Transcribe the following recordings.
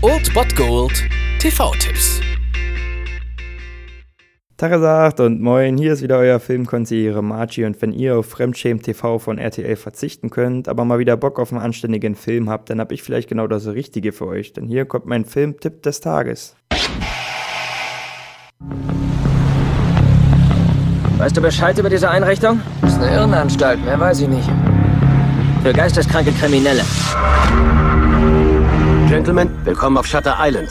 Old Bot Gold TV-Tipps. Tagesagt und moin, hier ist wieder euer Filmkonsigliere Margie und wenn ihr auf Fremdschämen TV von RTL verzichten könnt, aber mal wieder Bock auf einen anständigen Film habt, dann hab ich vielleicht genau das Richtige für euch, denn hier kommt mein Filmtipp des Tages. Weißt du Bescheid über diese Einrichtung? Das ist eine Irrenanstalt, mehr weiß ich nicht. Für geisteskranke Kriminelle. Gentlemen, willkommen auf Shutter Island.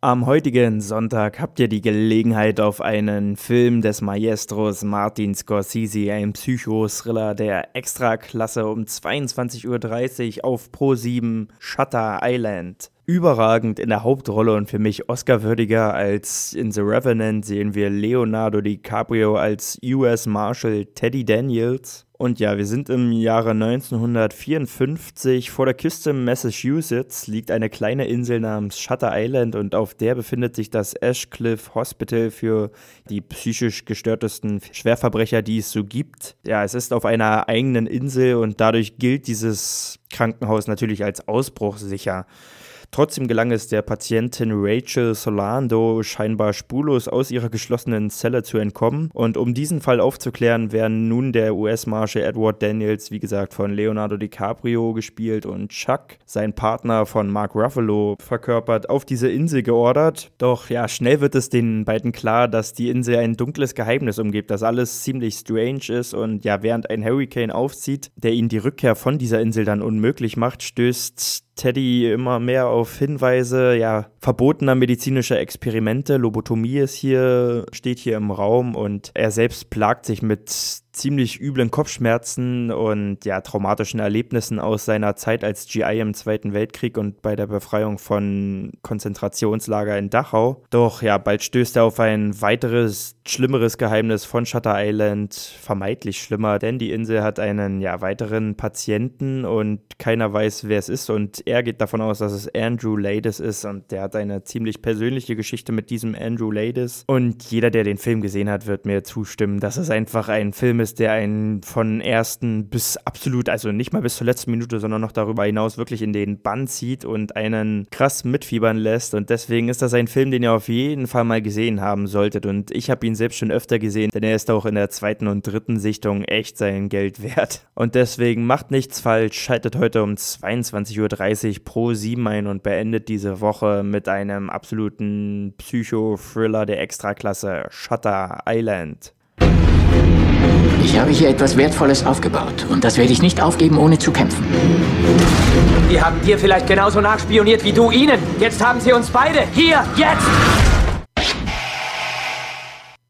Am heutigen Sonntag habt ihr die Gelegenheit auf einen Film des Maestros Martin Scorsese, ein Psycho-Thriller der Extraklasse um 22.30 Uhr auf Pro7 Shutter Island. Überragend in der Hauptrolle und für mich Oscar-würdiger als in The Revenant sehen wir Leonardo DiCaprio als US Marshal Teddy Daniels. Und ja, wir sind im Jahre 1954. Vor der Küste Massachusetts liegt eine kleine Insel namens Shutter Island und auf der befindet sich das Ashcliff Hospital für die psychisch gestörtesten Schwerverbrecher, die es so gibt. Ja, es ist auf einer eigenen Insel und dadurch gilt dieses Krankenhaus natürlich als ausbruchsicher. Trotzdem gelang es der Patientin Rachel Solando scheinbar spurlos aus ihrer geschlossenen Zelle zu entkommen. Und um diesen Fall aufzuklären, werden nun der US-Marshal Edward Daniels, wie gesagt, von Leonardo DiCaprio gespielt und Chuck, sein Partner von Mark Ruffalo, verkörpert, auf diese Insel geordert. Doch ja, schnell wird es den beiden klar, dass die Insel ein dunkles Geheimnis umgibt, dass alles ziemlich strange ist und ja, während ein Hurricane aufzieht, der ihnen die Rückkehr von dieser Insel dann unmöglich macht, stößt Teddy immer mehr auf Hinweise, ja, verbotener medizinischer Experimente. Lobotomie ist hier, steht hier im Raum und er selbst plagt sich mit ziemlich üblen Kopfschmerzen und ja, traumatischen Erlebnissen aus seiner Zeit als GI im Zweiten Weltkrieg und bei der Befreiung von Konzentrationslager in Dachau. Doch ja, bald stößt er auf ein weiteres, schlimmeres Geheimnis von Shutter Island, vermeintlich schlimmer, denn die Insel hat einen ja, weiteren Patienten und keiner weiß, wer es ist. Und er geht davon aus, dass es Andrew Ladis ist und der hat eine ziemlich persönliche Geschichte mit diesem Andrew Ladis. Und jeder, der den Film gesehen hat, wird mir zustimmen, dass es einfach ein Film ist, ist, der einen von ersten bis absolut, also nicht mal bis zur letzten Minute, sondern noch darüber hinaus wirklich in den Bann zieht und einen krass mitfiebern lässt. Und deswegen ist das ein Film, den ihr auf jeden Fall mal gesehen haben solltet. Und ich habe ihn selbst schon öfter gesehen, denn er ist auch in der zweiten und dritten Sichtung echt sein Geld wert. Und deswegen macht nichts falsch, schaltet heute um 22.30 Uhr pro 7 ein und beendet diese Woche mit einem absoluten Psycho-Thriller der Extraklasse Shutter Island. Ich habe hier etwas Wertvolles aufgebaut und das werde ich nicht aufgeben, ohne zu kämpfen. Die haben dir vielleicht genauso nachspioniert wie du ihnen. Jetzt haben sie uns beide. Hier, jetzt!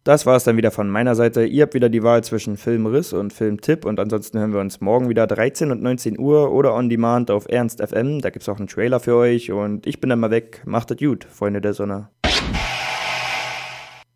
Das war es dann wieder von meiner Seite. Ihr habt wieder die Wahl zwischen Filmriss und Filmtipp und ansonsten hören wir uns morgen wieder 13 und 19 Uhr oder on demand auf Ernst FM. Da gibt es auch einen Trailer für euch und ich bin dann mal weg. Macht es gut, Freunde der Sonne.